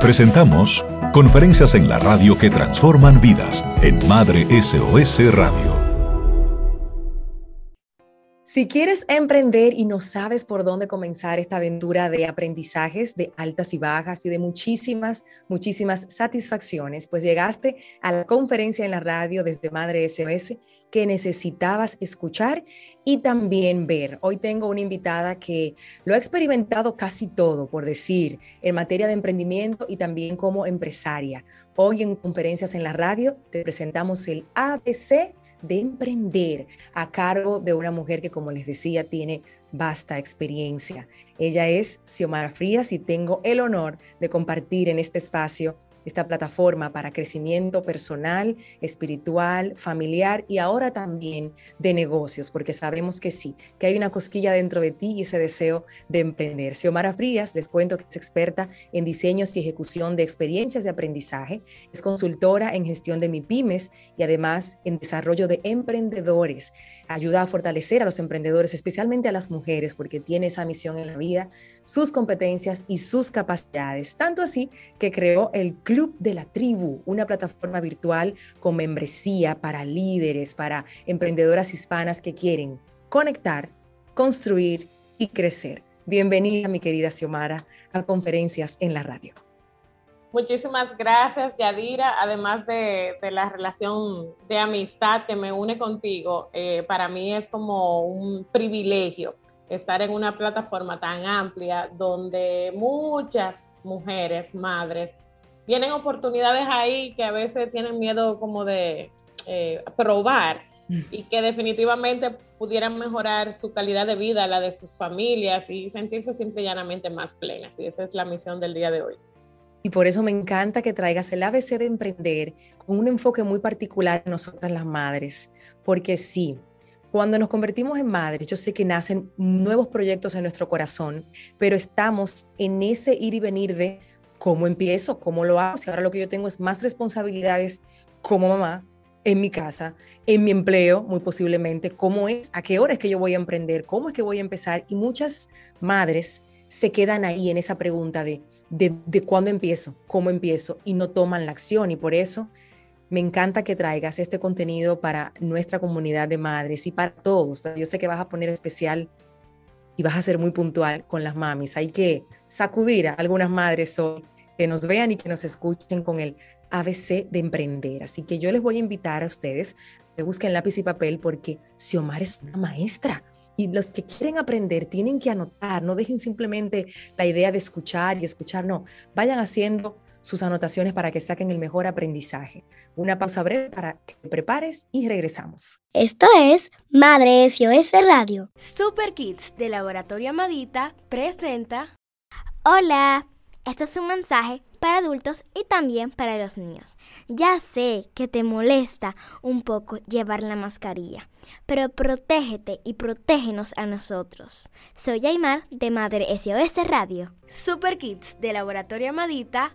Presentamos Conferencias en la radio que transforman vidas en Madre SOS Radio. Si quieres emprender y no sabes por dónde comenzar esta aventura de aprendizajes, de altas y bajas y de muchísimas, muchísimas satisfacciones, pues llegaste a la conferencia en la radio desde Madre SOS que necesitabas escuchar y también ver. Hoy tengo una invitada que lo ha experimentado casi todo, por decir, en materia de emprendimiento y también como empresaria. Hoy en conferencias en la radio te presentamos el ABC de emprender a cargo de una mujer que, como les decía, tiene vasta experiencia. Ella es Xiomara Frías y tengo el honor de compartir en este espacio esta plataforma para crecimiento personal, espiritual, familiar y ahora también de negocios, porque sabemos que sí, que hay una cosquilla dentro de ti y ese deseo de emprender. Xiomara Frías, les cuento que es experta en diseños y ejecución de experiencias de aprendizaje, es consultora en gestión de MIPIMES y además en desarrollo de emprendedores ayuda a fortalecer a los emprendedores, especialmente a las mujeres, porque tiene esa misión en la vida, sus competencias y sus capacidades. Tanto así que creó el Club de la Tribu, una plataforma virtual con membresía para líderes, para emprendedoras hispanas que quieren conectar, construir y crecer. Bienvenida, mi querida Xiomara, a conferencias en la radio. Muchísimas gracias, Yadira. Además de, la relación de amistad que me une contigo, eh, para mí es como un privilegio estar en una plataforma tan amplia donde muchas mujeres, madres, tienen oportunidades ahí que a veces tienen miedo como de eh, probar mm. y que definitivamente pudieran mejorar su calidad de vida, la de sus familias y sentirse simple y llanamente más plenas. Y esa es la misión del día de hoy. Y por eso me encanta que traigas el ABC de emprender con un enfoque muy particular en nosotras las madres, porque sí, cuando nos convertimos en madres, yo sé que nacen nuevos proyectos en nuestro corazón, pero estamos en ese ir y venir de cómo empiezo, cómo lo hago, si ahora lo que yo tengo es más responsabilidades como mamá en mi casa, en mi empleo, muy posiblemente, cómo es, a qué hora es que yo voy a emprender, cómo es que voy a empezar. Y muchas madres se quedan ahí en esa pregunta de, de, cuándo empiezo, cómo empiezo y no toman la acción. Y por eso me encanta que traigas este contenido para nuestra comunidad de madres y para todos. Pero yo sé que vas a poner especial y vas a ser muy puntual con las mamis. Hay que sacudir a algunas madres hoy que nos vean y que nos escuchen con el ABC de emprender. Así que yo les voy a invitar a ustedes que busquen lápiz y papel porque Xiomar es una maestra y los que quieren aprender tienen que anotar, no dejen simplemente la idea de escuchar y escuchar, no, vayan haciendo sus anotaciones para que saquen el mejor aprendizaje. Una pausa breve para que te prepares y regresamos. Esto es Madre SOS Radio. Super Kids de Laboratorio Amadita presenta. Hola, este es un mensaje para adultos y también para los niños. Ya sé que te molesta un poco llevar la mascarilla, pero protégete y protégenos a nosotros. Soy Aymar de Madre SOS Radio. Super Kids de Laboratorio Amadita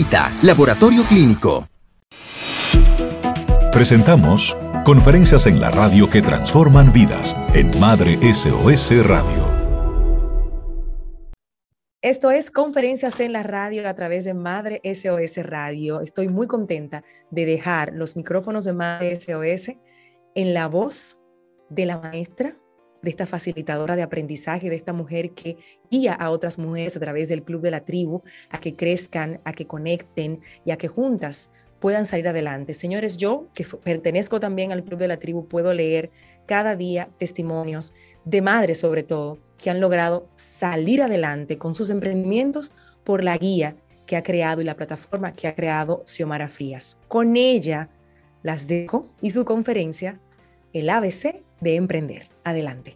Laboratorio Clínico. Presentamos Conferencias en la radio que transforman vidas en Madre SOS Radio. Esto es Conferencias en la radio a través de Madre SOS Radio. Estoy muy contenta de dejar los micrófonos de Madre SOS en la voz de la maestra de esta facilitadora de aprendizaje, de esta mujer que guía a otras mujeres a través del Club de la Tribu a que crezcan, a que conecten y a que juntas puedan salir adelante. Señores, yo que pertenezco también al Club de la Tribu, puedo leer cada día testimonios de madres sobre todo que han logrado salir adelante con sus emprendimientos por la guía que ha creado y la plataforma que ha creado Xiomara Frías. Con ella las dejo y su conferencia, el ABC de emprender. Adelante.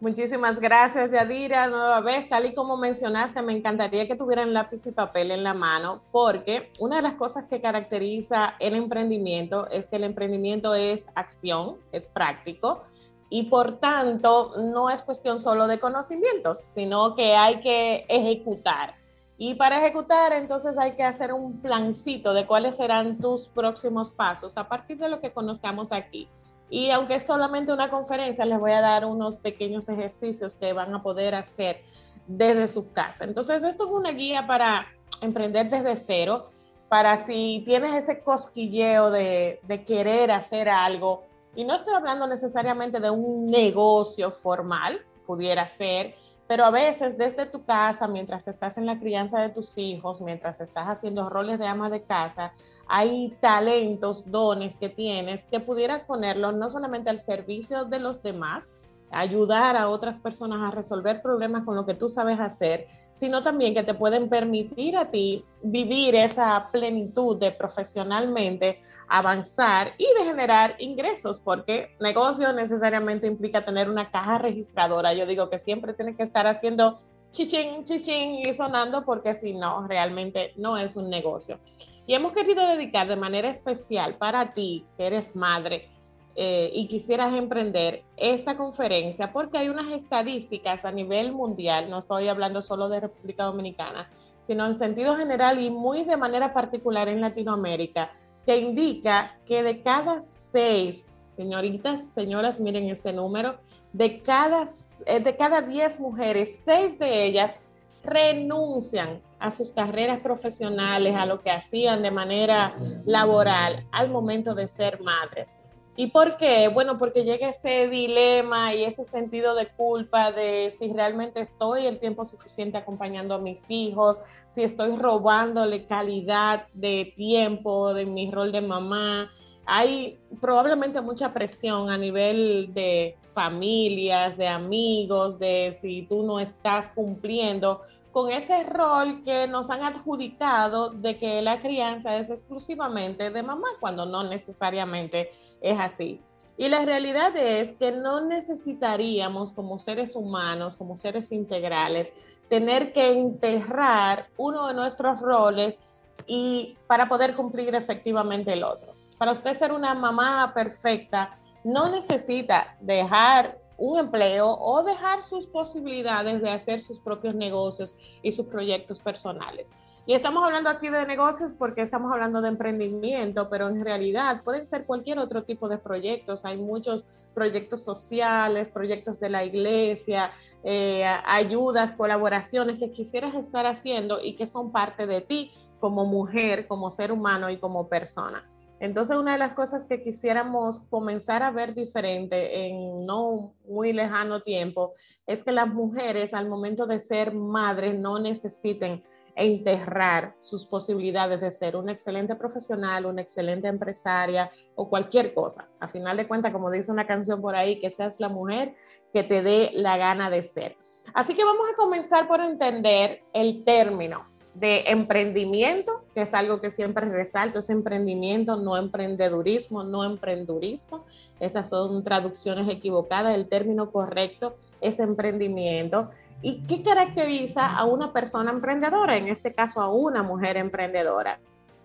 Muchísimas gracias, Yadira. Nueva vez, tal y como mencionaste, me encantaría que tuvieran lápiz y papel en la mano, porque una de las cosas que caracteriza el emprendimiento es que el emprendimiento es acción, es práctico, y por tanto no es cuestión solo de conocimientos, sino que hay que ejecutar. Y para ejecutar, entonces hay que hacer un plancito de cuáles serán tus próximos pasos a partir de lo que conozcamos aquí. Y aunque es solamente una conferencia, les voy a dar unos pequeños ejercicios que van a poder hacer desde su casa. Entonces, esto es una guía para emprender desde cero, para si tienes ese cosquilleo de, de querer hacer algo. Y no estoy hablando necesariamente de un negocio formal, pudiera ser, pero a veces desde tu casa, mientras estás en la crianza de tus hijos, mientras estás haciendo roles de ama de casa, hay talentos, dones que tienes que pudieras ponerlos no solamente al servicio de los demás, ayudar a otras personas a resolver problemas con lo que tú sabes hacer, sino también que te pueden permitir a ti vivir esa plenitud de profesionalmente avanzar y de generar ingresos, porque negocio necesariamente implica tener una caja registradora. Yo digo que siempre tiene que estar haciendo chichín, chichín y sonando, porque si no, realmente no es un negocio. Y hemos querido dedicar de manera especial para ti, que eres madre, eh, y quisieras emprender esta conferencia, porque hay unas estadísticas a nivel mundial, no estoy hablando solo de República Dominicana, sino en sentido general y muy de manera particular en Latinoamérica, que indica que de cada seis, señoritas, señoras, miren este número, de cada, eh, de cada diez mujeres, seis de ellas renuncian a sus carreras profesionales, a lo que hacían de manera laboral al momento de ser madres. ¿Y por qué? Bueno, porque llega ese dilema y ese sentido de culpa de si realmente estoy el tiempo suficiente acompañando a mis hijos, si estoy robándole calidad de tiempo de mi rol de mamá. Hay probablemente mucha presión a nivel de familias, de amigos, de si tú no estás cumpliendo con ese rol que nos han adjudicado de que la crianza es exclusivamente de mamá, cuando no necesariamente es así. Y la realidad es que no necesitaríamos como seres humanos, como seres integrales, tener que enterrar uno de nuestros roles y para poder cumplir efectivamente el otro. Para usted ser una mamá perfecta, no necesita dejar un empleo o dejar sus posibilidades de hacer sus propios negocios y sus proyectos personales. Y estamos hablando aquí de negocios porque estamos hablando de emprendimiento, pero en realidad pueden ser cualquier otro tipo de proyectos. Hay muchos proyectos sociales, proyectos de la iglesia, eh, ayudas, colaboraciones que quisieras estar haciendo y que son parte de ti como mujer, como ser humano y como persona. Entonces, una de las cosas que quisiéramos comenzar a ver diferente en no muy lejano tiempo es que las mujeres al momento de ser madres no necesiten enterrar sus posibilidades de ser una excelente profesional, una excelente empresaria o cualquier cosa. A final de cuentas, como dice una canción por ahí, que seas la mujer que te dé la gana de ser. Así que vamos a comenzar por entender el término de emprendimiento, que es algo que siempre resalto, es emprendimiento, no emprendedurismo, no emprendurismo. Esas son traducciones equivocadas, el término correcto es emprendimiento. ¿Y qué caracteriza a una persona emprendedora? En este caso, a una mujer emprendedora.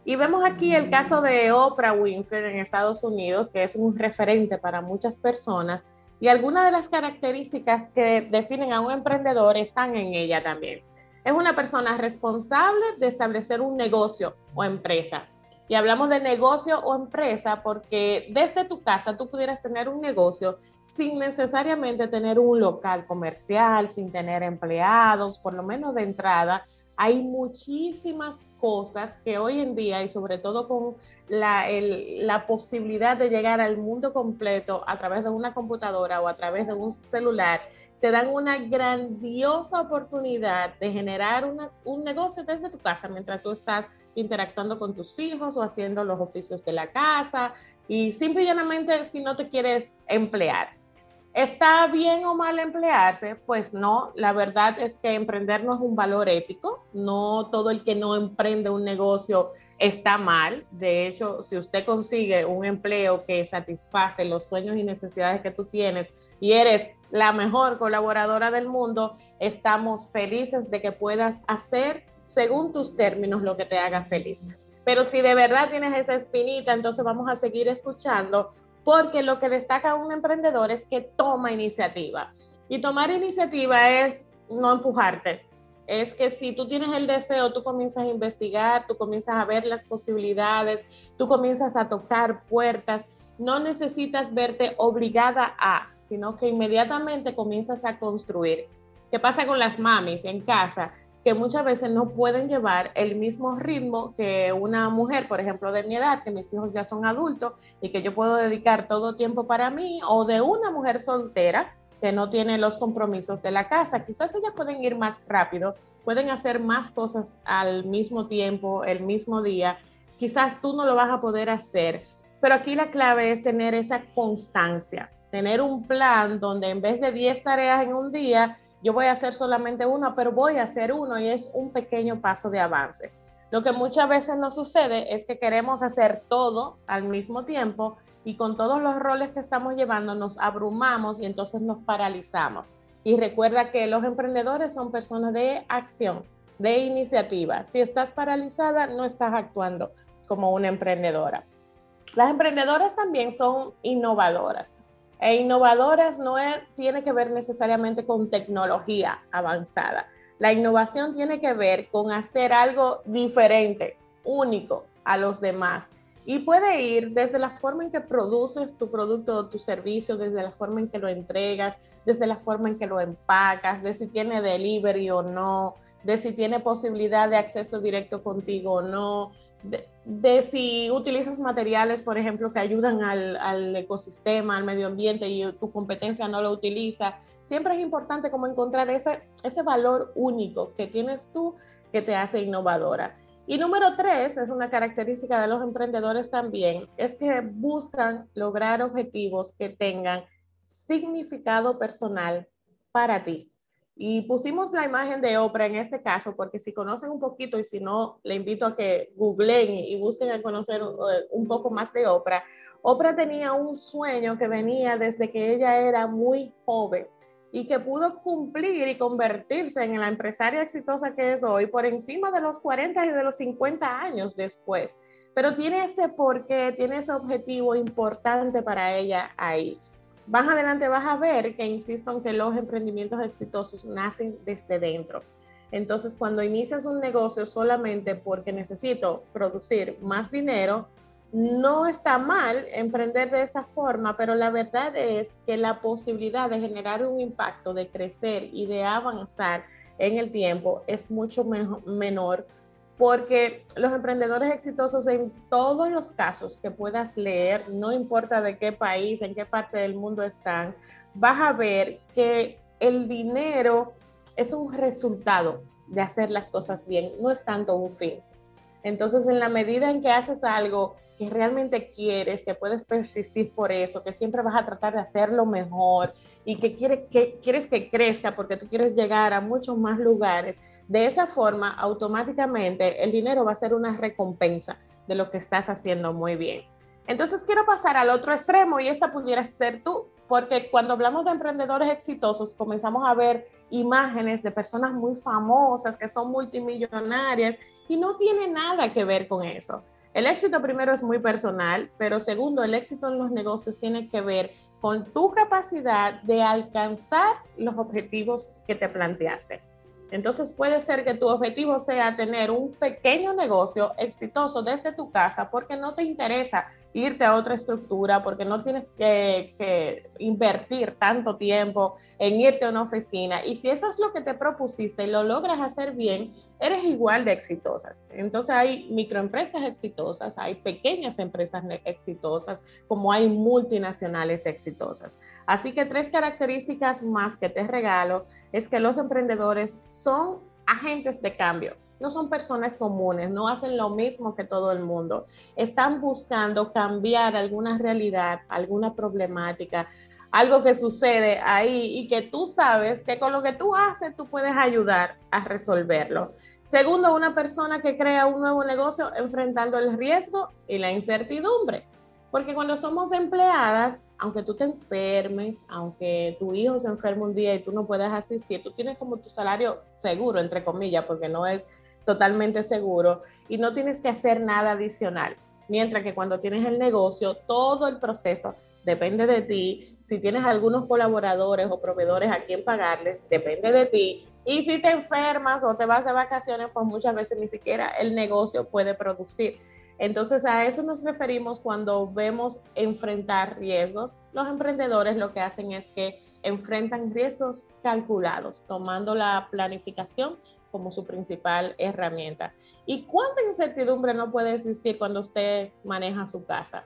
Y vemos aquí el caso de Oprah Winfrey en Estados Unidos, que es un referente para muchas personas. Y algunas de las características que definen a un emprendedor están en ella también es una persona responsable de establecer un negocio o empresa. Y hablamos de negocio o empresa porque desde tu casa tú pudieras tener un negocio sin necesariamente tener un local comercial, sin tener empleados, por lo menos de entrada. Hay muchísimas cosas que hoy en día y sobre todo con la, la posibilidad de llegar al mundo completo a través de una computadora o a través de un celular, te dan una grandiosa oportunidad de generar un negocio desde tu casa mientras tú estás interactuando con tus hijos o haciendo los oficios de la casa y simple y llanamente si no te quieres emplear. ¿Está bien o mal emplearse? Pues no, la verdad es que emprender no es un valor ético, no todo el que no emprende un negocio está mal. De hecho, si usted consigue un empleo que satisface los sueños y necesidades que tú tienes, y eres la mejor colaboradora del mundo, estamos felices de que puedas hacer según tus términos lo que te haga feliz. Pero si de verdad tienes esa espinita, entonces vamos a seguir escuchando porque lo que destaca un emprendedor es que toma iniciativa. Y tomar iniciativa es no empujarte. Es que si tú tienes el deseo, tú comienzas a investigar, tú comienzas a ver las posibilidades, tú comienzas a tocar puertas. No necesitas verte obligada a, sino que inmediatamente comienzas a construir. ¿Qué pasa con las mamis en casa? Que muchas veces no pueden llevar el mismo ritmo que una mujer, por ejemplo, de mi edad, que mis hijos ya son adultos y que yo puedo dedicar todo tiempo para mí, o de una mujer soltera que no tiene los compromisos de la casa. Quizás ellas pueden ir más rápido, pueden hacer más cosas al mismo tiempo, el mismo día. Quizás tú no lo vas a poder hacer, pero aquí la clave es tener esa constancia, tener un plan donde en vez de 10 tareas en un día, yo voy a hacer solamente uno, pero voy a hacer uno y es un pequeño paso de avance. Lo que muchas veces nos sucede es que queremos hacer todo al mismo tiempo y con todos los roles que estamos llevando nos abrumamos y entonces nos paralizamos. Y recuerda que los emprendedores son personas de acción, de iniciativa. Si estás paralizada, no estás actuando como una emprendedora. Las emprendedoras también son innovadoras. E innovadoras no tiene que ver necesariamente con tecnología avanzada. La innovación tiene que ver con hacer algo diferente, único a los demás. Y puede ir desde la forma en que produces tu producto o tu servicio, desde la forma en que lo entregas, desde la forma en que lo empacas, de si tiene delivery o no, de si tiene posibilidad de acceso directo contigo o no, si utilizas materiales, por ejemplo, que ayudan al, ecosistema, al medio ambiente y tu competencia no lo utiliza. Siempre es importante como encontrar ese, ese valor único que tienes tú que te hace innovadora. Y número tres, es una característica de los emprendedores también, es que buscan lograr objetivos que tengan significado personal para ti. Y pusimos la imagen de Oprah en este caso, porque si conocen un poquito y si no, le invito a que googleen y busquen a conocer eh, un poco más de Oprah. Oprah tenía un sueño que venía desde que ella era muy joven y que pudo cumplir y convertirse en la empresaria exitosa que es hoy por encima de los 40 y de los 50 años después. Pero tiene ese porqué, tiene ese objetivo importante para ella ahí más adelante vas a ver que insisto en que los emprendimientos exitosos nacen desde dentro. Entonces, cuando inicias un negocio solamente porque necesito producir más dinero, no está mal emprender de esa forma, pero la verdad es que la posibilidad de generar un impacto, de crecer y de avanzar en el tiempo es mucho menor porque los emprendedores exitosos en todos los casos que puedas leer, no importa de qué país, en qué parte del mundo están, vas a ver que el dinero es un resultado de hacer las cosas bien, no es tanto un fin. Entonces, en la medida en que haces algo que realmente quieres, que puedes persistir por eso, que siempre vas a tratar de hacerlo mejor y que, que quieres que crezca porque tú quieres llegar a muchos más lugares, de esa forma, automáticamente el dinero va a ser una recompensa de lo que estás haciendo muy bien. Entonces quiero pasar al otro extremo y esta pudiera ser tú, porque cuando hablamos de emprendedores exitosos comenzamos a ver imágenes de personas muy famosas que son multimillonarias y no tiene nada que ver con eso. El éxito primero es muy personal, pero segundo, el éxito en los negocios tiene que ver con tu capacidad de alcanzar los objetivos que te planteaste. Entonces puede ser que tu objetivo sea tener un pequeño negocio exitoso desde tu casa porque no te interesa irte a otra estructura, porque no tienes que, invertir tanto tiempo en irte a una oficina. Y si eso es lo que te propusiste y lo logras hacer bien, eres igual de exitosas. Entonces hay microempresas exitosas, hay pequeñas empresas exitosas, como hay multinacionales exitosas. Así que tres características más que te regalo es que los emprendedores son agentes de cambio, no son personas comunes, no hacen lo mismo que todo el mundo. Están buscando cambiar alguna realidad, alguna problemática, algo que sucede ahí y que tú sabes que con lo que tú haces tú puedes ayudar a resolverlo. Segundo, una persona que crea un nuevo negocio enfrentando el riesgo y la incertidumbre. Porque cuando somos empleadas, aunque tú te enfermes, aunque tu hijo se enferme un día y tú no puedas asistir, tú tienes como tu salario seguro, entre comillas, porque no es totalmente seguro y no tienes que hacer nada adicional. Mientras que cuando tienes el negocio, todo el proceso depende de ti. Si tienes algunos colaboradores o proveedores a quien pagarles, depende de ti. Y si te enfermas o te vas de vacaciones, pues muchas veces ni siquiera el negocio puede producir. Entonces a eso nos referimos cuando vemos enfrentar riesgos. Los emprendedores lo que hacen es que enfrentan riesgos calculados, tomando la planificación como su principal herramienta. ¿Y cuánta incertidumbre no puede existir cuando usted maneja su casa?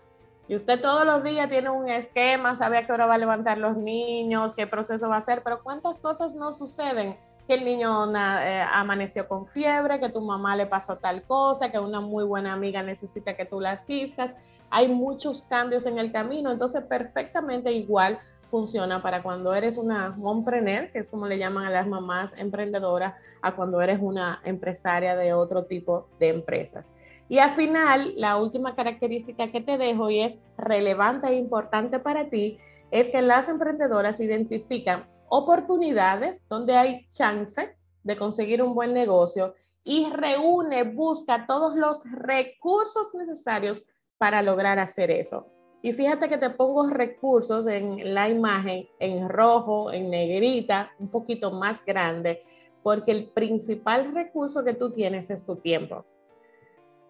Y usted todos los días tiene un esquema, sabe a qué hora va a levantar los niños, qué proceso va a hacer, pero cuántas cosas no suceden que el niño eh, amaneció con fiebre, que tu mamá le pasó tal cosa, que una muy buena amiga necesita que tú la asistas. Hay muchos cambios en el camino, entonces perfectamente igual funciona para cuando eres una mompreneur, que es como le llaman a las mamás emprendedoras, a cuando eres una empresaria de otro tipo de empresas. Y al final, la última característica que te dejo y es relevante e importante para ti, es que las emprendedoras identifican oportunidades donde hay chance de conseguir un buen negocio y reúne, busca todos los recursos necesarios para lograr hacer eso. Y fíjate que te pongo recursos en la imagen en rojo, en negrita, un poquito más grande, porque el principal recurso que tú tienes es tu tiempo.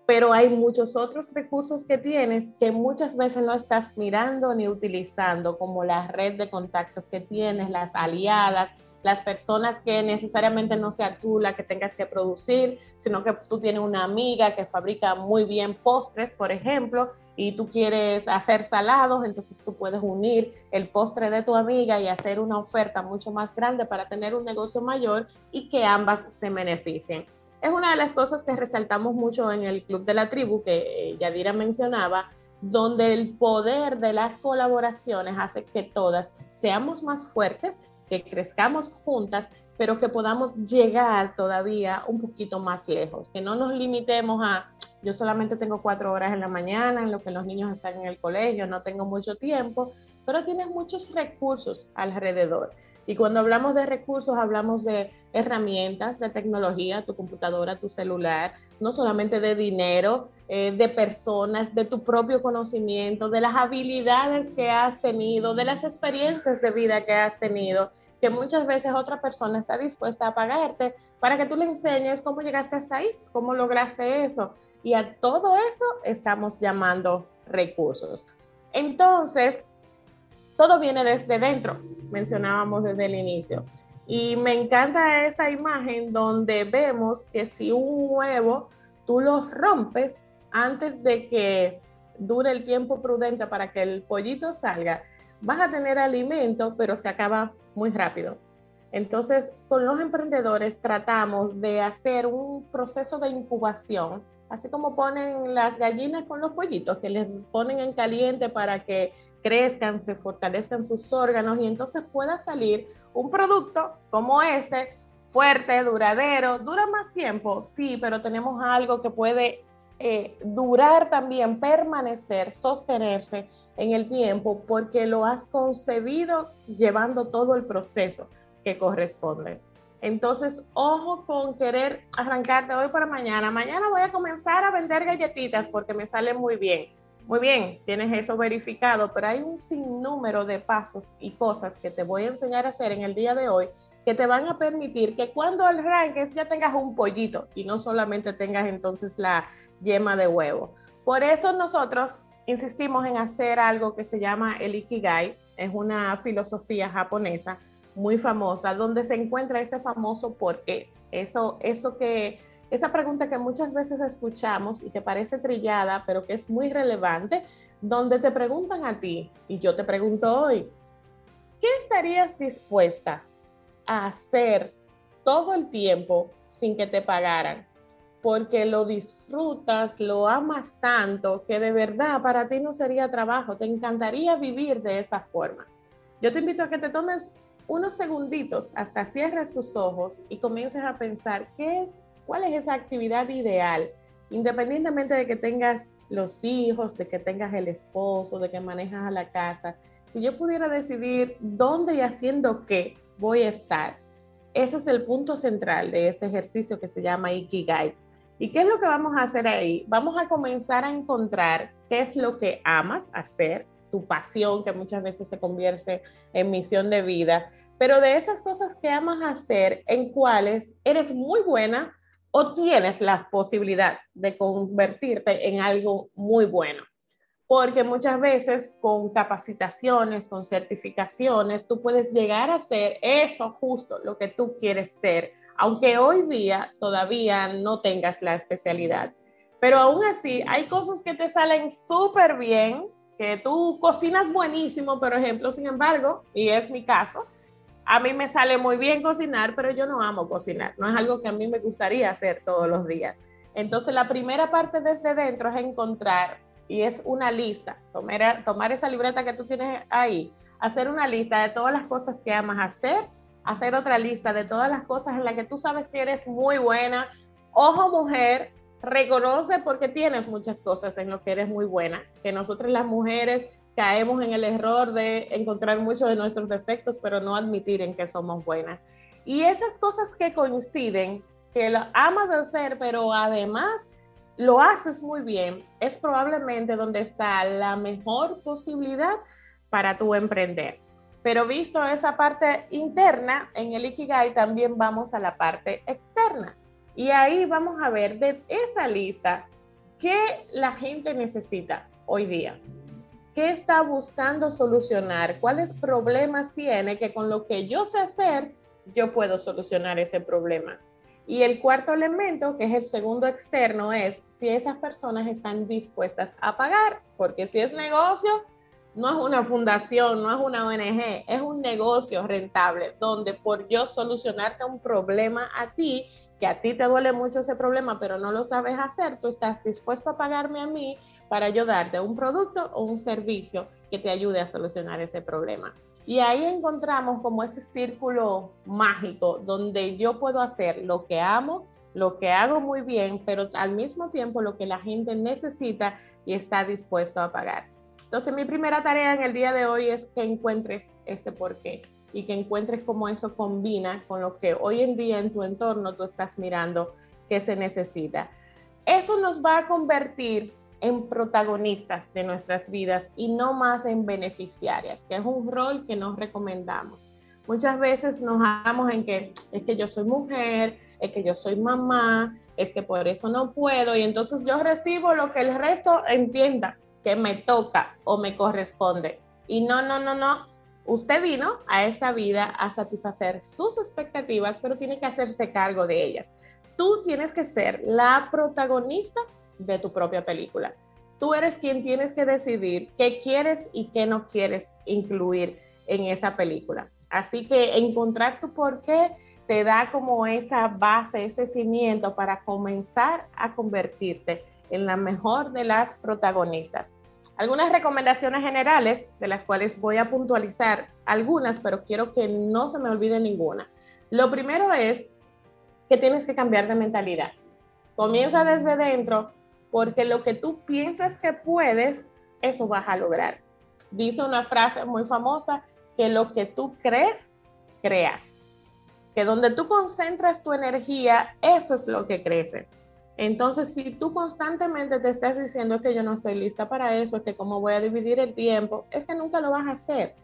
Pero hay muchos otros recursos que tienes que muchas veces no estás mirando ni utilizando, como la red de contactos que tienes, las aliadas, las personas que necesariamente no sea tú la que tengas que producir, sino que tú tienes una amiga que fabrica muy bien postres, por ejemplo, y tú quieres hacer salados, entonces tú puedes unir el postre de tu amiga y hacer una oferta mucho más grande para tener un negocio mayor y que ambas se beneficien. Es una de las cosas que resaltamos mucho en el Club de la Tribu, que eh, Yadira mencionaba, donde el poder de las colaboraciones hace que todas seamos más fuertes, que crezcamos juntas, pero que podamos llegar todavía un poquito más lejos, que no nos limitemos a, yo solamente tengo cuatro horas en la mañana, en lo que los niños están en el colegio, no tengo mucho tiempo, pero tienes muchos recursos alrededor. Y cuando hablamos de recursos, hablamos de herramientas, de tecnología, tu computadora, tu celular, no solamente de dinero, eh, de personas, de tu propio conocimiento, de las habilidades que has tenido, de las experiencias de vida que has tenido, que muchas veces otra persona está dispuesta a pagarte para que tú le enseñes cómo llegaste hasta ahí, cómo lograste eso. Y a todo eso estamos llamando recursos. Entonces, todo viene desde dentro, mencionábamos desde el inicio. Y me encanta esta imagen donde vemos que si un huevo tú lo rompes antes de que dure el tiempo prudente para que el pollito salga, vas a tener alimento, pero se acaba muy rápido. Entonces, con los emprendedores tratamos de hacer un proceso de incubación así como ponen las gallinas con los pollitos, que les ponen en caliente para que crezcan, se fortalezcan sus órganos y entonces pueda salir un producto como este, fuerte, duradero, dura más tiempo, sí, pero tenemos algo que puede eh, durar también, permanecer, sostenerse en el tiempo, porque lo has concebido llevando todo el proceso que corresponde. Entonces, ojo con querer arrancarte hoy para mañana. Mañana voy a comenzar a vender galletitas porque me sale muy bien. Muy bien, tienes eso verificado, pero hay un sinnúmero de pasos y cosas que te voy a enseñar a hacer en el día de hoy que te van a permitir que cuando arranques ya tengas un pollito y no solamente tengas entonces la yema de huevo. Por eso nosotros insistimos en hacer algo que se llama el Ikigai, es una filosofía japonesa muy famosa, donde se encuentra ese famoso por qué. Eso, eso que, esa pregunta que muchas veces escuchamos y te parece trillada, pero que es muy relevante, donde te preguntan a ti, y yo te pregunto hoy, ¿qué estarías dispuesta a hacer todo el tiempo sin que te pagaran? Porque lo disfrutas, lo amas tanto que de verdad para ti no sería trabajo, te encantaría vivir de esa forma. Yo te invito a que te tomes unos segunditos hasta cierres tus ojos y comiences a pensar qué es, cuál es esa actividad ideal, independientemente de que tengas los hijos, de que tengas el esposo, de que manejas a la casa. si yo pudiera decidir dónde y haciendo qué voy a estar, ese es el punto central de este ejercicio que se llama Ikigai. ¿Y qué es lo que vamos a hacer ahí? Vamos a comenzar a encontrar qué es lo que amas hacer, tu pasión, que muchas veces se convierte en misión de vida, pero de esas cosas que amas hacer, en cuáles eres muy buena o tienes la posibilidad de convertirte en algo muy bueno. Porque muchas veces con capacitaciones, con certificaciones, tú puedes llegar a ser eso justo, lo que tú quieres ser, aunque hoy día todavía no tengas la especialidad. Pero aún así, hay cosas que te salen súper bien, que tú cocinas buenísimo, por ejemplo, sin embargo, y es mi caso, a mí me sale muy bien cocinar, pero yo no amo cocinar. No es algo que a mí me gustaría hacer todos los días. Entonces, la primera parte desde dentro es encontrar, y es una lista, tomar, tomar esa libreta que tú tienes ahí, hacer una lista de todas las cosas que amas hacer, hacer otra lista de todas las cosas en las que tú sabes que eres muy buena. Ojo, mujer, reconoce porque tienes muchas cosas en lo que eres muy buena, que nosotros las mujeres caemos en el error de encontrar muchos de nuestros defectos, pero no admitir en que somos buenas. Y esas cosas que coinciden, que lo amas hacer, pero además lo haces muy bien, es probablemente donde está la mejor posibilidad para tu emprender. Pero visto esa parte interna, en el Ikigai también vamos a la parte externa. Y ahí vamos a ver de esa lista qué la gente necesita hoy día. ¿Qué está buscando solucionar? ¿Cuáles problemas tiene que con lo que yo sé hacer, yo puedo solucionar ese problema? Y el cuarto elemento, que es el segundo externo, es si esas personas están dispuestas a pagar, porque si es negocio, no es una fundación, no es una ONG, es un negocio rentable, donde por yo solucionarte un problema a ti, que a ti te duele mucho ese problema, pero no lo sabes hacer, tú estás dispuesto a pagarme a mí para ayudarte un producto o un servicio que te ayude a solucionar ese problema. Y ahí encontramos como ese círculo mágico donde yo puedo hacer lo que amo, lo que hago muy bien, pero al mismo tiempo lo que la gente necesita y está dispuesto a pagar. Entonces mi primera tarea en el día de hoy es que encuentres ese porqué y que encuentres cómo eso combina con lo que hoy en día en tu entorno tú estás mirando que se necesita. Eso nos va a convertir en protagonistas de nuestras vidas y no más en beneficiarias, que es un rol que nos recomendamos. Muchas veces nos hagamos en que es que yo soy mujer, es que yo soy mamá, es que por eso no puedo y entonces yo recibo lo que el resto entienda que me toca o me corresponde. Y no, no, no, no. Usted vino a esta vida a satisfacer sus expectativas, pero tiene que hacerse cargo de ellas. Tú tienes que ser la protagonista de tu propia película. Tú eres quien tienes que decidir qué quieres y qué no quieres incluir en esa película. Así que encontrar tu por qué te da como esa base, ese cimiento para comenzar a convertirte en la mejor de las protagonistas. Algunas recomendaciones generales, de las cuales voy a puntualizar algunas, pero quiero que no se me olvide ninguna. Lo primero es que tienes que cambiar de mentalidad. Comienza desde dentro, porque lo que tú piensas que puedes, eso vas a lograr. Dice una frase muy famosa, que lo que tú crees, creas. Que donde tú concentras tu energía, eso es lo que crece. Entonces, si tú constantemente te estás diciendo que yo no estoy lista para eso, es que cómo voy a dividir el tiempo, es que nunca lo vas a hacer.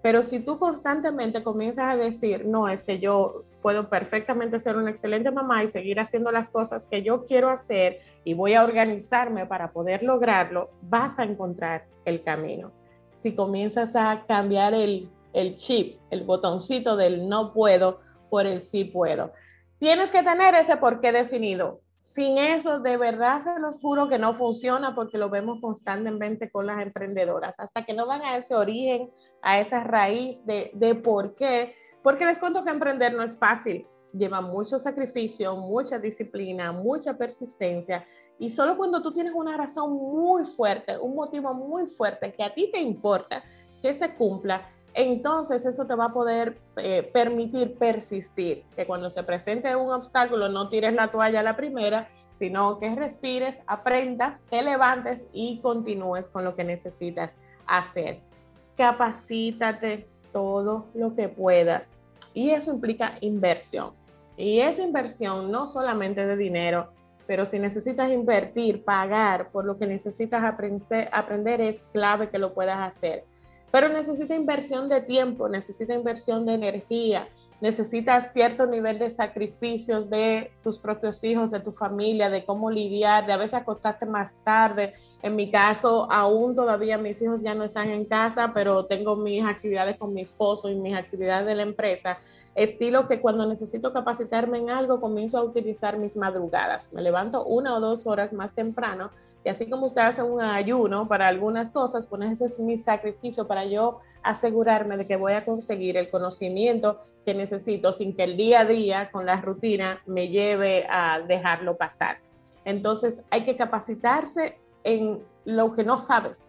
Pero si tú constantemente comienzas a decir, no, es que yo puedo perfectamente ser una excelente mamá y seguir haciendo las cosas que yo quiero hacer y voy a organizarme para poder lograrlo, vas a encontrar el camino. Si comienzas a cambiar el, el chip, el botoncito del no puedo por el sí puedo. Tienes que tener ese porqué definido. Sin eso, de verdad se los juro que no funciona porque lo vemos constantemente con las emprendedoras. Hasta que no van a ese origen, a esa raíz de, de por qué. Porque les cuento que emprender no es fácil. Lleva mucho sacrificio, mucha disciplina, mucha persistencia. Y solo cuando tú tienes una razón muy fuerte, un motivo muy fuerte que a ti te importa que se cumpla, entonces eso te va a poder eh, permitir persistir, que cuando se presente un obstáculo no tires la toalla a la primera, sino que respires, aprendas, te levantes y continúes con lo que necesitas hacer. capacítate todo lo que puedas. Y eso implica inversión. Y esa inversión no solamente de dinero, pero si necesitas invertir, pagar por lo que necesitas aprender, aprender es clave que lo puedas hacer. Pero necesita inversión de tiempo, necesita inversión de energía, necesitas cierto nivel de sacrificios de tus propios hijos, de tu familia, de cómo lidiar, de a veces acostaste más tarde. En mi caso, aún todavía mis hijos ya no están en casa, pero tengo mis actividades con mi esposo y mis actividades de la empresa. Estilo que cuando necesito capacitarme en algo, comienzo a utilizar mis madrugadas. Me levanto una o dos horas más temprano y así como usted hace un ayuno para algunas cosas, pues ese es mi sacrificio para yo asegurarme de que voy a conseguir el conocimiento que necesito sin que el día a día con la rutina me lleve a dejarlo pasar. Entonces hay que capacitarse en lo que no sabes.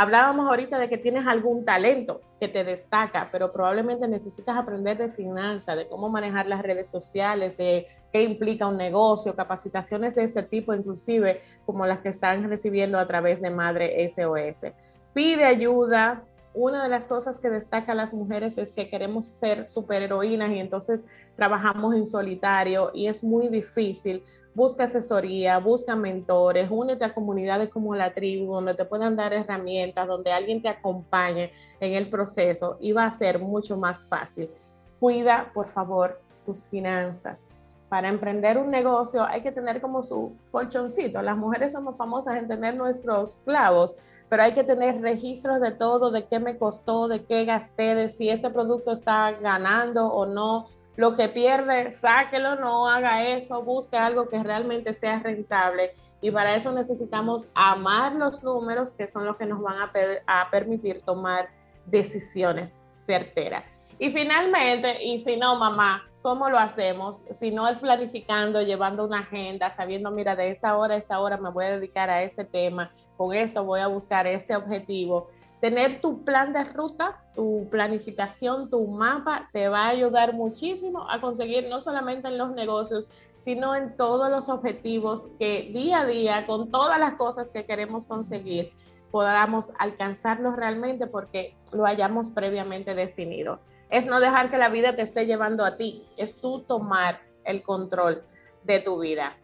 Hablábamos ahorita de que tienes algún talento que te destaca, pero probablemente necesitas aprender de finanzas, de cómo manejar las redes sociales, de qué implica un negocio, capacitaciones de este tipo, inclusive como las que están recibiendo a través de Madre SOS. Pide ayuda, una de las cosas que destaca las mujeres es que queremos ser superheroínas y entonces trabajamos en solitario y es muy difícil. Busca asesoría, busca mentores, únete a comunidades como la tribu, donde te puedan dar herramientas, donde alguien te acompañe en el proceso y va a ser mucho más fácil. Cuida, por favor, tus finanzas. Para emprender un negocio hay que tener como su colchoncito. Las mujeres somos famosas en tener nuestros clavos, pero hay que tener registros de todo, de qué me costó, de qué gasté, de si este producto está ganando o no. Lo que pierde, sáquelo, no haga eso, busque algo que realmente sea rentable. Y para eso necesitamos amar los números, que son los que nos van a, a permitir tomar decisiones certeras. Y finalmente, y si no, mamá, ¿cómo lo hacemos? Si no es planificando, llevando una agenda, sabiendo, mira, de esta hora a esta hora me voy a dedicar a este tema, con esto voy a buscar este objetivo. Tener tu plan de ruta, tu planificación, tu mapa te va a ayudar muchísimo a conseguir no solamente en los negocios, sino en todos los objetivos que día a día, con todas las cosas que queremos conseguir, podamos alcanzarlos realmente porque lo hayamos previamente definido. Es no dejar que la vida te esté llevando a ti, es tú tomar el control de tu vida.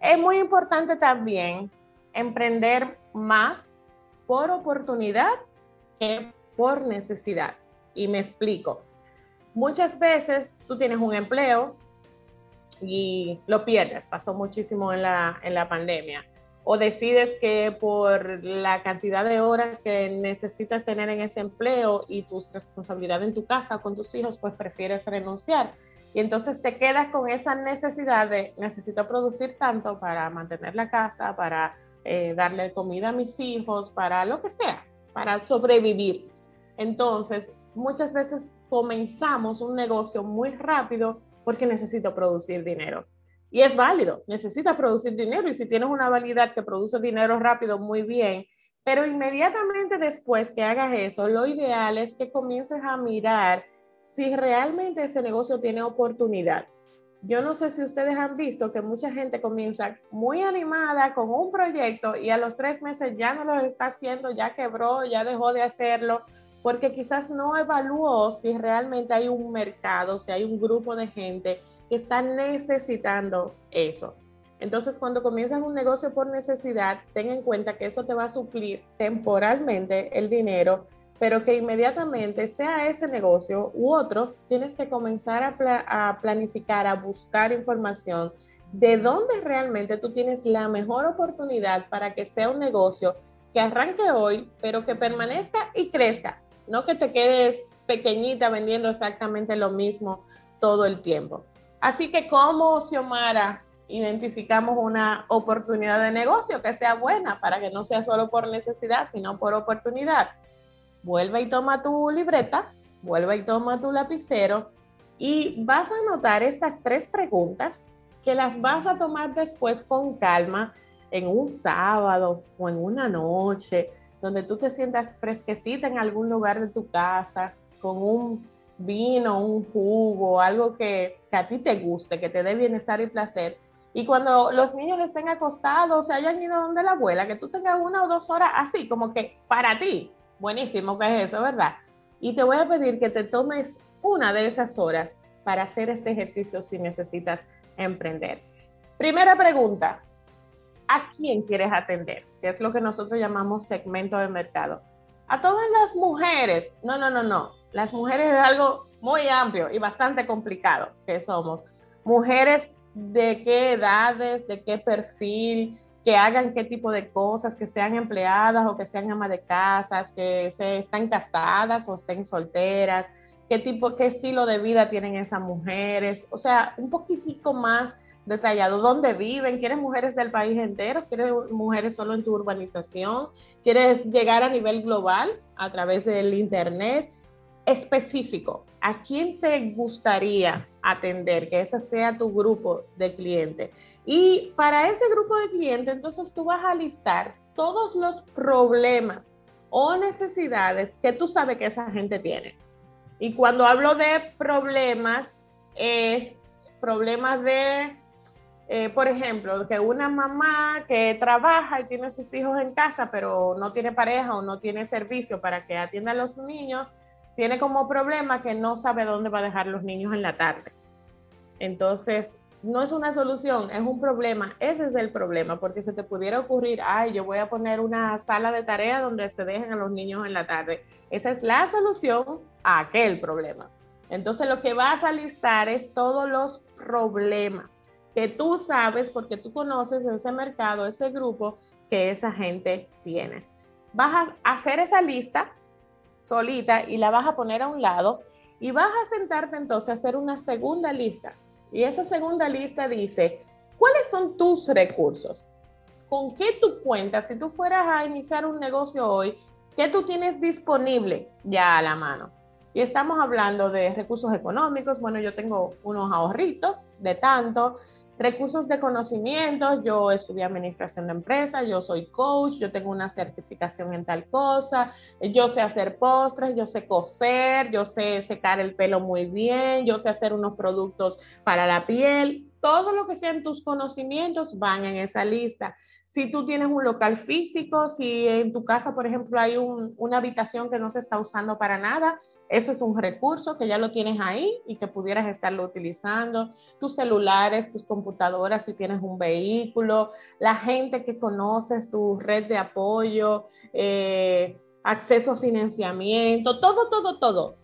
Es muy importante también emprender más por oportunidad por necesidad. Y me explico. Muchas veces tú tienes un empleo y lo pierdes, pasó muchísimo en la, en la pandemia. O decides que por la cantidad de horas que necesitas tener en ese empleo y tus responsabilidades en tu casa con tus hijos, pues prefieres renunciar. Y entonces te quedas con esa necesidad de necesito producir tanto para mantener la casa, para eh, darle comida a mis hijos, para lo que sea, para sobrevivir. Entonces, muchas veces comenzamos un negocio muy rápido porque necesito producir dinero. Y es válido, necesitas producir dinero y si tienes una validad que produce dinero rápido, muy bien. Pero inmediatamente después que hagas eso, lo ideal es que comiences a mirar si realmente ese negocio tiene oportunidad yo no sé si ustedes han visto que mucha gente comienza muy animada con un proyecto y a los tres meses ya no lo está haciendo, ya quebró, ya dejó de hacerlo, porque quizás no evaluó si realmente hay un mercado, si hay un grupo de gente que está necesitando eso. Entonces, cuando comienzas un negocio por necesidad, ten en cuenta que eso te va a suplir temporalmente el dinero pero que inmediatamente sea ese negocio u otro, tienes que comenzar a, planificar, a buscar información de dónde realmente tú tienes la mejor oportunidad para que sea un negocio que arranque hoy, pero que permanezca y crezca, no que te quedes pequeñita vendiendo exactamente lo mismo todo el tiempo. Así que como Xiomara identificamos una oportunidad de negocio que sea buena para que no sea solo por necesidad, sino por oportunidad vuelve y toma tu libreta, vuelve y toma tu lapicero y vas a anotar estas tres preguntas que las vas a tomar después con calma en un sábado o en una noche, donde tú te sientas fresquecita en algún lugar de tu casa, con un vino, un jugo, algo que, a ti te guste, que te dé bienestar y placer. Y cuando los niños estén acostados, se hayan ido donde la abuela, que tú tengas una o dos horas así, como que para ti, buenísimo que es eso, ¿verdad? Y te voy a pedir que te tomes una de esas horas para hacer este ejercicio si necesitas emprender. Primera pregunta, ¿a quién quieres atender? Que es lo que nosotros llamamos segmento de mercado. A todas las mujeres. No, no, no, no. Las mujeres es algo muy amplio y bastante complicado que somos. Mujeres de qué edades, de qué perfil, que hagan qué tipo de cosas, que sean empleadas o que sean amas de casas, que se están casadas o estén solteras, qué tipo, qué estilo de vida tienen esas mujeres, o sea, un poquitico más detallado, dónde viven, quieres mujeres del país entero, quieres mujeres solo en tu urbanización, quieres llegar a nivel global a través del internet, específico, ¿a quién te gustaría atender? Que ese sea tu grupo de clientes. Y para ese grupo de clientes, entonces tú vas a listar todos los problemas o necesidades que tú sabes que esa gente tiene. Y cuando hablo de problemas, es problemas de, eh, por ejemplo, que una mamá que trabaja y tiene sus hijos en casa, pero no tiene pareja o no tiene servicio para que atienda a los niños, tiene como problema que no sabe dónde va a dejar los niños en la tarde. Entonces, no es una solución, es un problema. Ese es el problema, porque se te pudiera ocurrir, ay, yo voy a poner una sala de tarea donde se dejen a los niños en la tarde. Esa es la solución a aquel problema. Entonces, lo que vas a listar es todos los problemas que tú sabes, porque tú conoces ese mercado, ese grupo que esa gente tiene. Vas a hacer esa lista solita y la vas a poner a un lado y vas a sentarte entonces a hacer una segunda lista. Y esa segunda lista dice, ¿cuáles son tus recursos? ¿Con qué tú cuentas? Si tú fueras a iniciar un negocio hoy, ¿qué tú tienes disponible ya a la mano? Y estamos hablando de recursos económicos. Bueno, yo tengo unos ahorritos de tanto recursos de conocimiento, yo estudié administración de empresas, yo soy coach, yo tengo una certificación en tal cosa, yo sé hacer postres, yo sé coser, yo sé secar el pelo muy bien, yo sé hacer unos productos para la piel. Todo lo que sean tus conocimientos van en esa lista. Si tú tienes un local físico, si en tu casa, por ejemplo, hay una habitación que no se está usando para nada, eso es un recurso que ya lo tienes ahí y que pudieras estarlo utilizando. Tus celulares, tus computadoras, si tienes un vehículo, la gente que conoces, tu red de apoyo, eh, acceso a financiamiento, todo, todo, todo.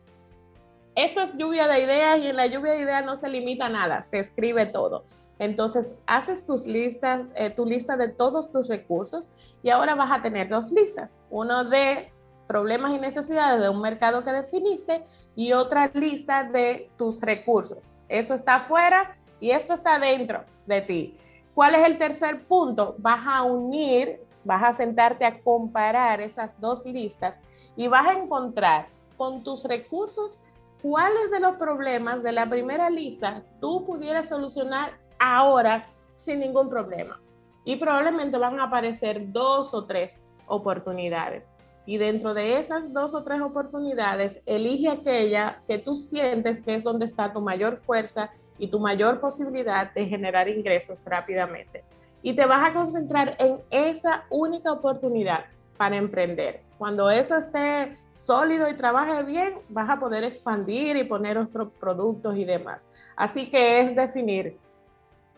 Esto es lluvia de ideas y en la lluvia de ideas no se limita nada, se escribe todo. Entonces, haces tus listas, eh, tu lista de todos tus recursos y ahora vas a tener dos listas. Uno de problemas y necesidades de un mercado que definiste y otra lista de tus recursos. Eso está afuera y esto está dentro de ti. ¿Cuál es el tercer punto? Vas a unir, vas a sentarte a comparar esas dos listas y vas a encontrar con tus recursos cuáles de los problemas de la primera lista tú pudieras solucionar ahora sin ningún problema. Y probablemente van a aparecer dos o tres oportunidades y dentro de esas dos o tres oportunidades, elige aquella que tú sientes que es donde está tu mayor fuerza y tu mayor posibilidad de generar ingresos rápidamente. Y te vas a concentrar en esa única oportunidad para emprender. Cuando eso esté sólido y trabaje bien, vas a poder expandir y poner otros productos y demás. Así que es definir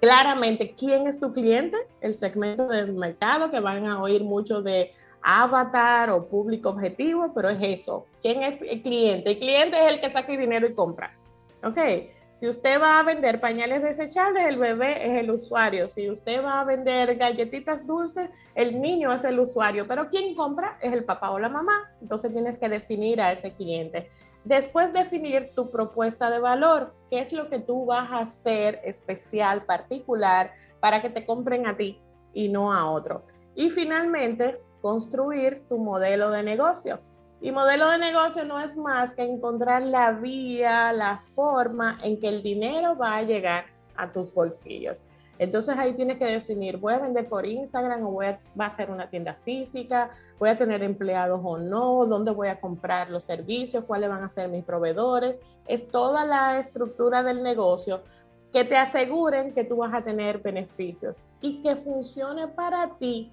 claramente quién es tu cliente, el segmento del mercado, que van a oír mucho de avatar o público objetivo, pero es eso. ¿Quién es el cliente? El cliente es el que saca el dinero y compra. ¿Ok? Si usted va a vender pañales desechables, el bebé es el usuario. Si usted va a vender galletitas dulces, el niño es el usuario. Pero quien compra es el papá o la mamá. Entonces tienes que definir a ese cliente. Después definir tu propuesta de valor. ¿Qué es lo que tú vas a hacer especial, particular, para que te compren a ti y no a otro? Y finalmente, construir tu modelo de negocio. Y modelo de negocio no es más que encontrar la vía, la forma en que el dinero va a llegar a tus bolsillos. Entonces ahí tienes que definir, voy a vender por Instagram o voy a, va a ser una tienda física, voy a tener empleados o no, dónde voy a comprar los servicios, cuáles van a ser mis proveedores. Es toda la estructura del negocio que te aseguren que tú vas a tener beneficios y que funcione para ti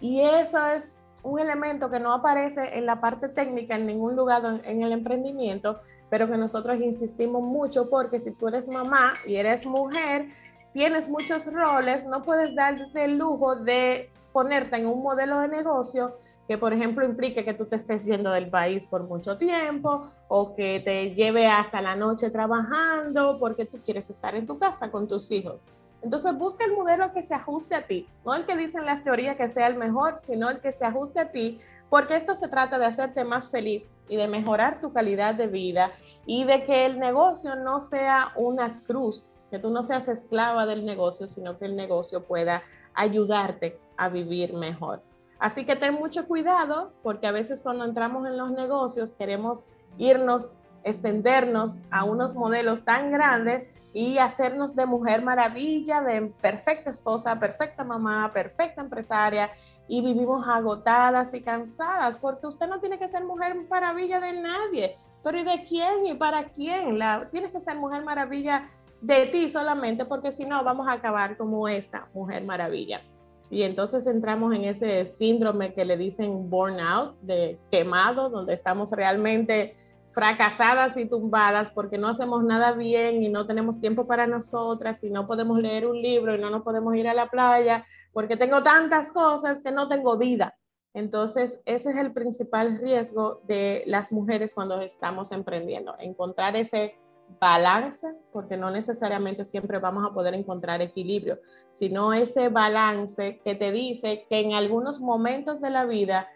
y eso es un elemento que no aparece en la parte técnica en ningún lugar en, el emprendimiento, pero que nosotros insistimos mucho porque si tú eres mamá y eres mujer, tienes muchos roles, no puedes darte el lujo de ponerte en un modelo de negocio que, por ejemplo, implique que tú te estés yendo del país por mucho tiempo o que te lleve hasta la noche trabajando porque tú quieres estar en tu casa con tus hijos. Entonces busca el modelo que se ajuste a ti, no el que dicen las teorías que sea el mejor, sino el que se ajuste a ti, porque esto se trata de hacerte más feliz y de mejorar tu calidad de vida y de que el negocio no sea una cruz, que tú no seas esclava del negocio, sino que el negocio pueda ayudarte a vivir mejor. Así que ten mucho cuidado porque a veces cuando entramos en los negocios queremos irnos, extendernos a unos modelos tan grandes y hacernos de mujer maravilla, de perfecta esposa, perfecta mamá, perfecta empresaria y vivimos agotadas y cansadas porque usted no tiene que ser mujer maravilla de nadie, pero ¿y de quién y para quién? La, tienes que ser mujer maravilla de ti solamente porque si no vamos a acabar como esta mujer maravilla. Y entonces entramos en ese síndrome que le dicen burnout, de quemado, donde estamos realmente fracasadas y tumbadas porque no hacemos nada bien y no tenemos tiempo para nosotras y no podemos leer un libro y no nos podemos ir a la playa porque tengo tantas cosas que no tengo vida. Entonces, ese es el principal riesgo de las mujeres cuando estamos emprendiendo, encontrar ese balance, porque no necesariamente siempre vamos a poder encontrar equilibrio, sino ese balance que te dice que en algunos momentos de la vida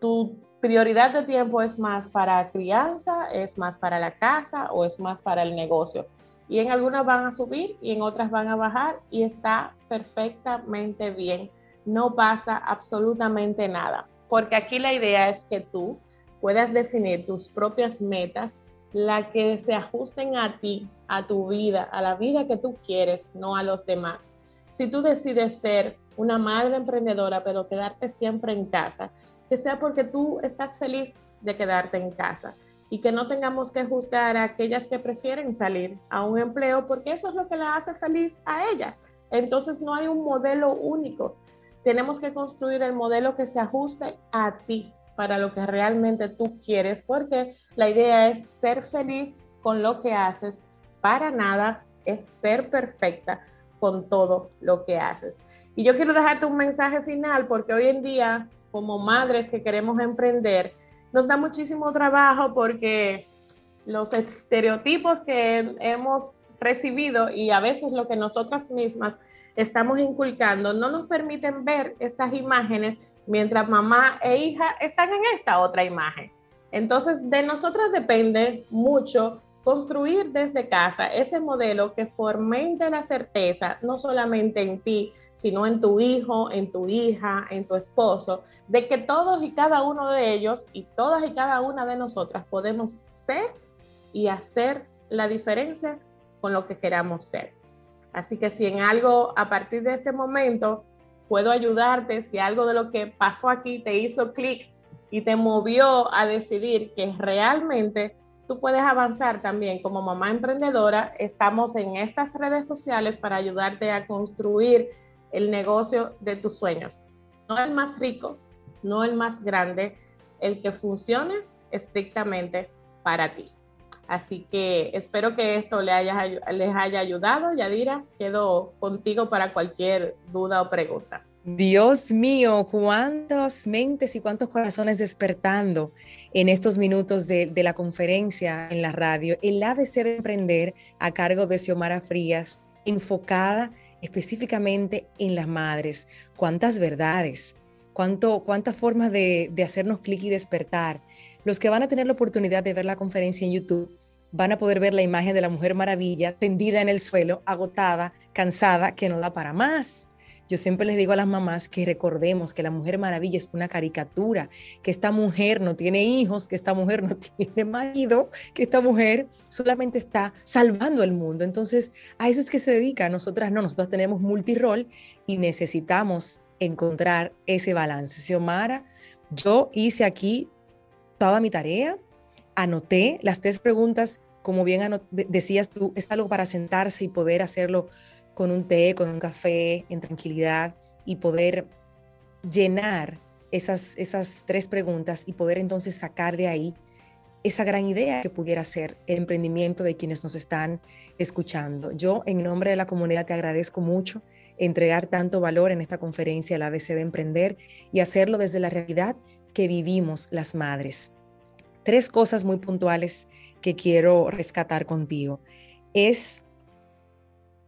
tu prioridad de tiempo es más para crianza, es más para la casa o es más para el negocio. Y en algunas van a subir y en otras van a bajar y está perfectamente bien. No pasa absolutamente nada, porque aquí la idea es que tú puedas definir tus propias metas, la que se ajusten a ti, a tu vida, a la vida que tú quieres, no a los demás. Si tú decides ser una madre emprendedora, pero quedarte siempre en casa, que sea porque tú estás feliz de quedarte en casa y que no tengamos que juzgar a aquellas que prefieren salir a un empleo porque eso es lo que la hace feliz a ella. Entonces no hay un modelo único. Tenemos que construir el modelo que se ajuste a ti para lo que realmente tú quieres porque la idea es ser feliz con lo que haces. Para nada es ser perfecta con todo lo que haces. Y yo quiero dejarte un mensaje final porque hoy en día como madres que queremos emprender, nos da muchísimo trabajo porque los estereotipos que hemos recibido y a veces lo que nosotras mismas estamos inculcando no nos permiten ver estas imágenes mientras mamá e hija están en esta otra imagen. Entonces, de nosotras depende mucho construir desde casa ese modelo que fomente la certeza, no solamente en ti, sino en tu hijo, en tu hija, en tu esposo, de que todos y cada uno de ellos y todas y cada una de nosotras podemos ser y hacer la diferencia con lo que queramos ser. Así que si en algo a partir de este momento puedo ayudarte, si algo de lo que pasó aquí te hizo clic y te movió a decidir que realmente tú puedes avanzar también como mamá emprendedora, estamos en estas redes sociales para ayudarte a construir el negocio de tus sueños. No el más rico, no el más grande, el que funcione estrictamente para ti. Así que espero que esto les haya, les haya ayudado. Yadira, quedo contigo para cualquier duda o pregunta. Dios mío, cuántas mentes y cuántos corazones despertando en estos minutos de, la conferencia en la radio. El ABC de Emprender a cargo de Xiomara Frías, enfocada específicamente en las madres. Cuántas verdades, cuánto, cuántas formas de, de hacernos clic y despertar. Los que van a tener la oportunidad de ver la conferencia en YouTube van a poder ver la imagen de la Mujer Maravilla tendida en el suelo, agotada, cansada, que no da para más. Yo siempre les digo a las mamás que recordemos que la Mujer Maravilla es una caricatura, que esta mujer no tiene hijos, que esta mujer no tiene marido, que esta mujer solamente está salvando el mundo. Entonces, a eso es que se dedica. Nosotras no, nosotros tenemos multirol y necesitamos encontrar ese balance. Xiomara, yo hice aquí toda mi tarea, anoté las tres preguntas, como bien decías tú, es algo para sentarse y poder hacerlo con un té, con un café, en tranquilidad y poder llenar esas, esas tres preguntas y poder entonces sacar de ahí esa gran idea que pudiera ser el emprendimiento de quienes nos están escuchando. Yo, en nombre de la comunidad, te agradezco mucho entregar tanto valor en esta conferencia, la ABC de Emprender, y hacerlo desde la realidad que vivimos las madres. Tres cosas muy puntuales que quiero rescatar contigo. Es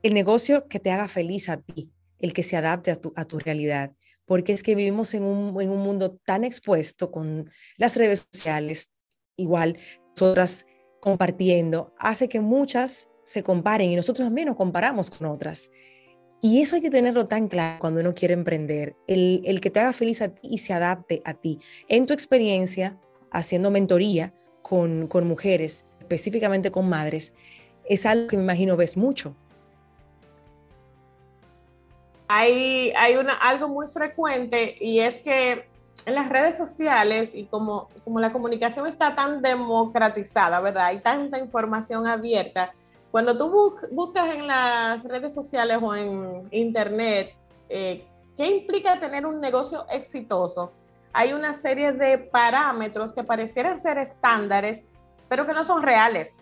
el negocio que te haga feliz a ti, el que se adapte a tu, a tu realidad, porque es que vivimos en un, en un mundo tan expuesto con las redes sociales, igual nosotras compartiendo, hace que muchas se comparen y nosotros también nos comparamos con otras. Y eso hay que tenerlo tan claro cuando uno quiere emprender, el, el que te haga feliz a ti y se adapte a ti. En tu experiencia, haciendo mentoría con, con mujeres, específicamente con madres, es algo que me imagino ves mucho. Hay, hay una, algo muy frecuente y es que en las redes sociales y como, como la comunicación está tan democratizada, ¿verdad? Hay tanta información abierta. Cuando tú buscas en las redes sociales o en internet, eh, ¿qué implica tener un negocio exitoso? Hay una serie de parámetros que parecieran ser estándares, pero que no son reales.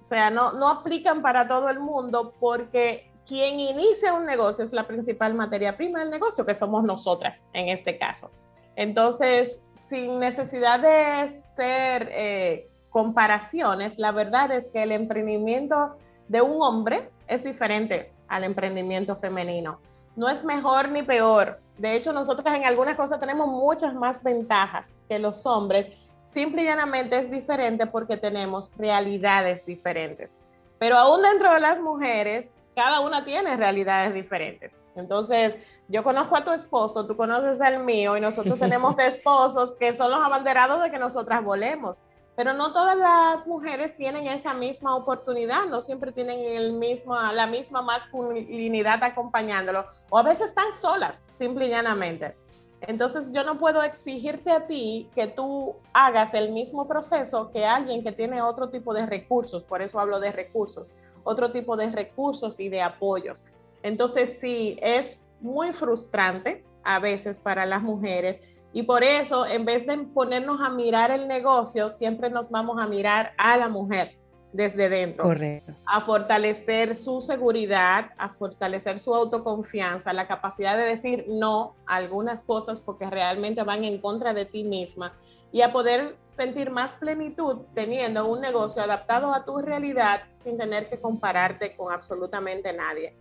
O sea, no, no aplican para todo el mundo porque quien inicia un negocio es la principal materia prima del negocio, que somos nosotras en este caso. Entonces, sin necesidad de ser eh, comparaciones, la verdad es que el emprendimiento de un hombre es diferente al emprendimiento femenino. No es mejor ni peor. De hecho, nosotros en algunas cosas tenemos muchas más ventajas que los hombres. Simple y llanamente es diferente porque tenemos realidades diferentes. Pero aún dentro de las mujeres, cada una tiene realidades diferentes. Entonces, yo conozco a tu esposo, tú conoces al mío y nosotros tenemos esposos que son los abanderados de que nosotras volemos. Pero no todas las mujeres tienen esa misma oportunidad, no siempre tienen el mismo, la misma masculinidad acompañándolo, o a veces están solas, simple y llanamente. Entonces yo no puedo exigirte a ti que tú hagas el mismo proceso que alguien que tiene otro tipo de recursos, por eso hablo de recursos otro tipo de recursos y de apoyos. Entonces, sí, es muy frustrante a veces para las mujeres y por eso, en vez de ponernos a mirar el negocio, siempre nos vamos a mirar a la mujer desde dentro. Correcto. A fortalecer su seguridad, a fortalecer su autoconfianza, la capacidad de decir no a algunas cosas porque realmente van en contra de ti misma y a poder sentir más plenitud teniendo un negocio adaptado a tu realidad sin tener que compararte con absolutamente nadie.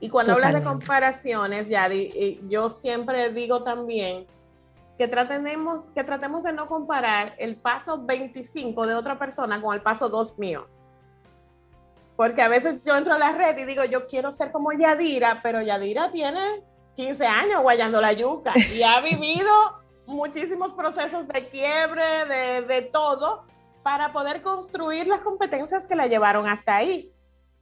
Y cuando hablas de comparaciones, Yadi, yo siempre digo también que tratemos, que tratemos de no comparar el paso 25 de otra persona con el paso 2 mío. Porque a veces yo entro a la red y digo, yo quiero ser como Yadira, pero Yadira tiene 15 años guayando la yuca y ha vivido muchísimos procesos de quiebre, de, todo, para poder construir las competencias que la llevaron hasta ahí.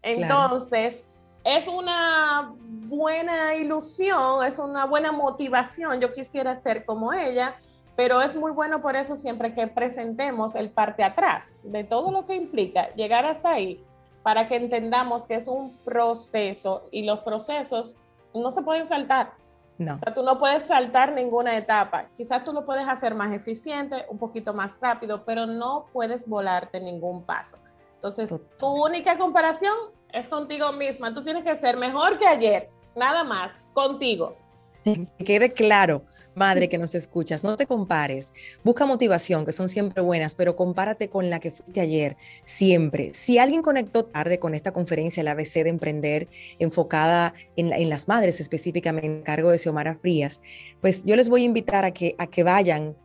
Entonces, es una buena ilusión, es una buena motivación. Yo quisiera ser como ella, pero es muy bueno por eso siempre que presentemos el parte atrás de todo lo que implica llegar hasta ahí, para que entendamos que es un proceso y los procesos no se pueden saltar. No. O sea, tú no puedes saltar ninguna etapa. Quizás tú lo puedes hacer más eficiente, un poquito más rápido, pero no puedes volarte ningún paso. Entonces, tu única comparación es contigo misma. Tú tienes que ser mejor que ayer, nada más, contigo. Que quede claro, madre que nos escuchas, no te compares. Busca motivación, que son siempre buenas, pero compárate con la que fuiste ayer, siempre. Si alguien conectó tarde con esta conferencia, la ABC de Emprender, enfocada en, las madres específicamente, en cargo de Xiomara Frías, pues yo les voy a invitar a que, a que vayan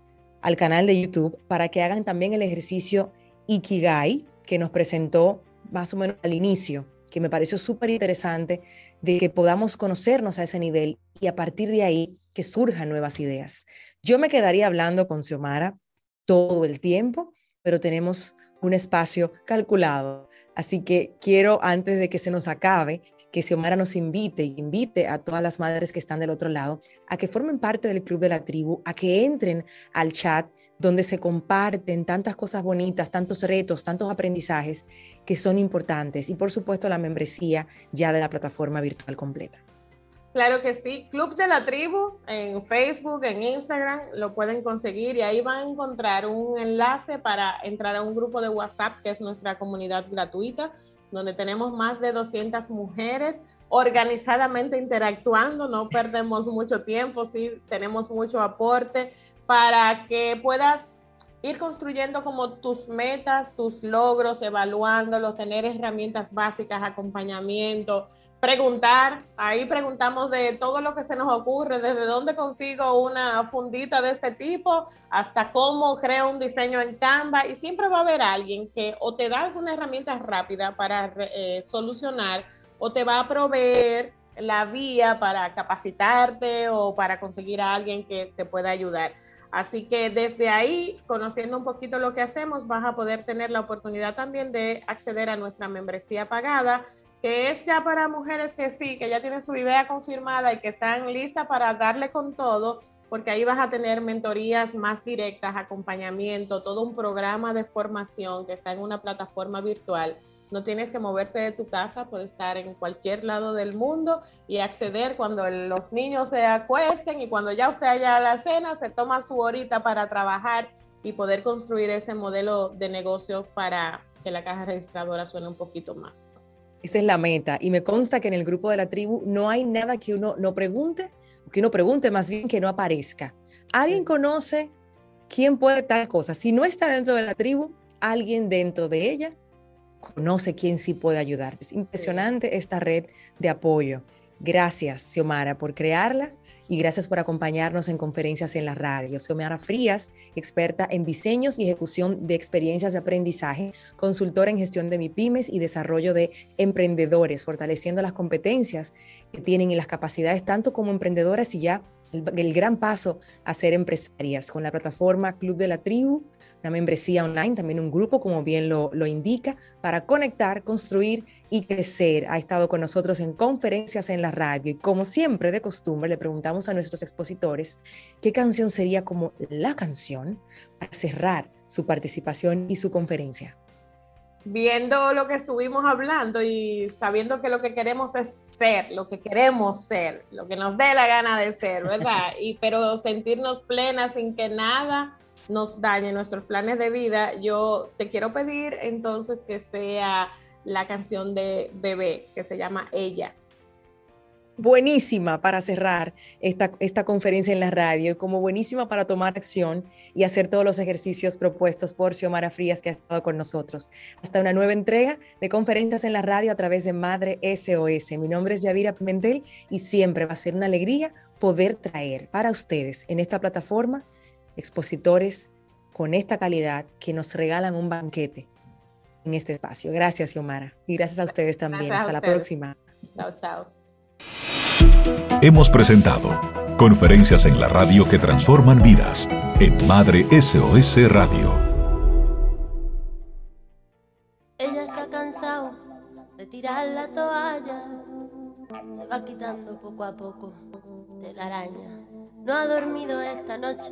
al canal de YouTube para que hagan también el ejercicio Ikigai que nos presentó más o menos al inicio, que me pareció súper interesante de que podamos conocernos a ese nivel y a partir de ahí que surjan nuevas ideas. Yo me quedaría hablando con Xiomara todo el tiempo, pero tenemos un espacio calculado. Así que quiero, antes de que se nos acabe, que Xiomara nos invite y invite a todas las madres que están del otro lado a que formen parte del Club de la Tribu, a que entren al chat donde se comparten tantas cosas bonitas, tantos retos, tantos aprendizajes que son importantes y por supuesto la membresía ya de la plataforma virtual completa. Claro que sí. Club de la Tribu en Facebook, en Instagram, lo pueden conseguir y ahí van a encontrar un enlace para entrar a un grupo de WhatsApp que es nuestra comunidad gratuita, donde tenemos más de 200 mujeres organizadamente interactuando, no perdemos mucho tiempo, sí, tenemos mucho aporte para que puedas ir construyendo como tus metas, tus logros, evaluándolos, tener herramientas básicas, acompañamiento, preguntar, ahí preguntamos de todo lo que se nos ocurre, desde dónde consigo una fundita de este tipo hasta cómo creo un diseño en Canva y siempre va a haber alguien que o te da alguna herramienta rápida para eh, solucionar o te va a proveer la vía para capacitarte o para conseguir a alguien que te pueda ayudar. Así que desde ahí, conociendo un poquito lo que hacemos, vas a poder tener la oportunidad también de acceder a nuestra membresía pagada que es ya para mujeres que sí, que ya tienen su idea confirmada y que están listas para darle con todo, porque ahí vas a tener mentorías más directas, acompañamiento, todo un programa de formación que está en una plataforma virtual. No tienes que moverte de tu casa, puedes estar en cualquier lado del mundo y acceder cuando los niños se acuesten y cuando ya usted haya a la cena, se toma su horita para trabajar y poder construir ese modelo de negocio para que la caja registradora suene un poquito más. Esa es la meta. Y me consta que en el grupo de la tribu no hay nada que uno no pregunte, que uno pregunte más bien que no aparezca. ¿Alguien conoce quién puede tal cosa? Si no está dentro de la tribu, alguien dentro de ella conoce quién sí puede ayudar. Es impresionante esta red de apoyo. Gracias, Xiomara, por crearla y gracias por acompañarnos en conferencias en la radio. Xiomara Frías, experta en diseños y ejecución de experiencias de aprendizaje, consultora en gestión de MIPIMES y desarrollo de emprendedores, fortaleciendo las competencias que tienen y las capacidades tanto como emprendedoras y ya el, el gran paso a ser empresarias con la plataforma Club de la Tribu, una membresía online, también un grupo, como bien lo, lo indica, para conectar, construir y crecer. Ha estado con nosotros en conferencias en la radio y como siempre de costumbre le preguntamos a nuestros expositores qué canción sería como la canción para cerrar su participación y su conferencia. Viendo lo que estuvimos hablando y sabiendo que lo que queremos es ser, lo que queremos ser, lo que nos dé la gana de ser, ¿verdad? Y pero sentirnos plenas sin que nada nos dañe nuestros planes de vida, yo te quiero pedir entonces que sea la canción de Bebé, que se llama Ella. Buenísima para cerrar esta, esta conferencia en la radio, como buenísima para tomar acción y hacer todos los ejercicios propuestos por Xiomara Frías, que ha estado con nosotros. Hasta una nueva entrega de conferencias en la radio a través de Madre SOS. Mi nombre es Yadira Pimentel y siempre va a ser una alegría poder traer para ustedes en esta plataforma expositores con esta calidad que nos regalan un banquete en este espacio. Gracias, Xiomara. Y gracias a ustedes también. Hasta la próxima. Chao, chao. Hemos presentado Conferencias en la radio que transforman vidas en Madre SOS Radio. Ella se ha cansado de tirar la toalla, se va quitando poco a poco de la araña. No ha dormido esta noche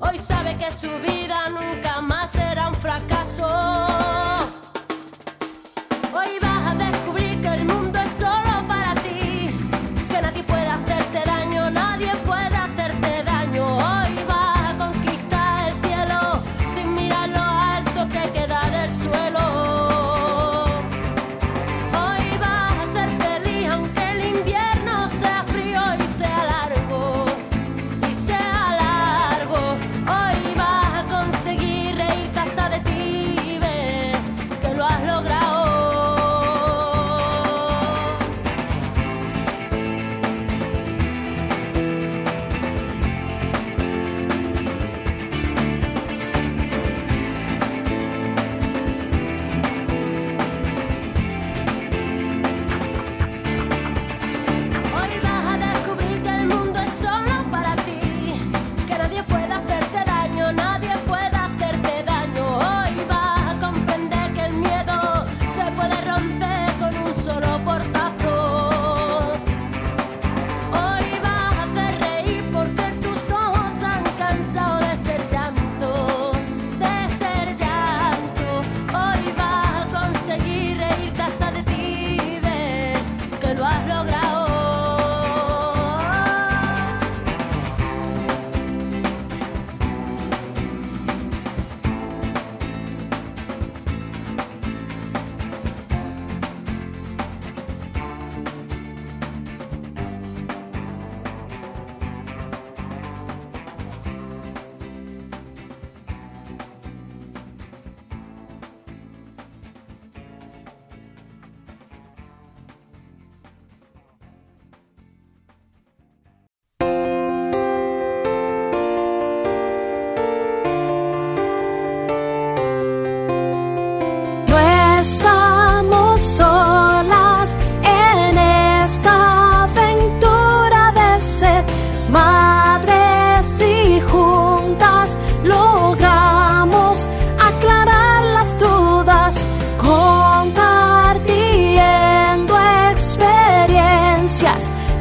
Hoy sabe que su vida nunca más será un fracaso. estamos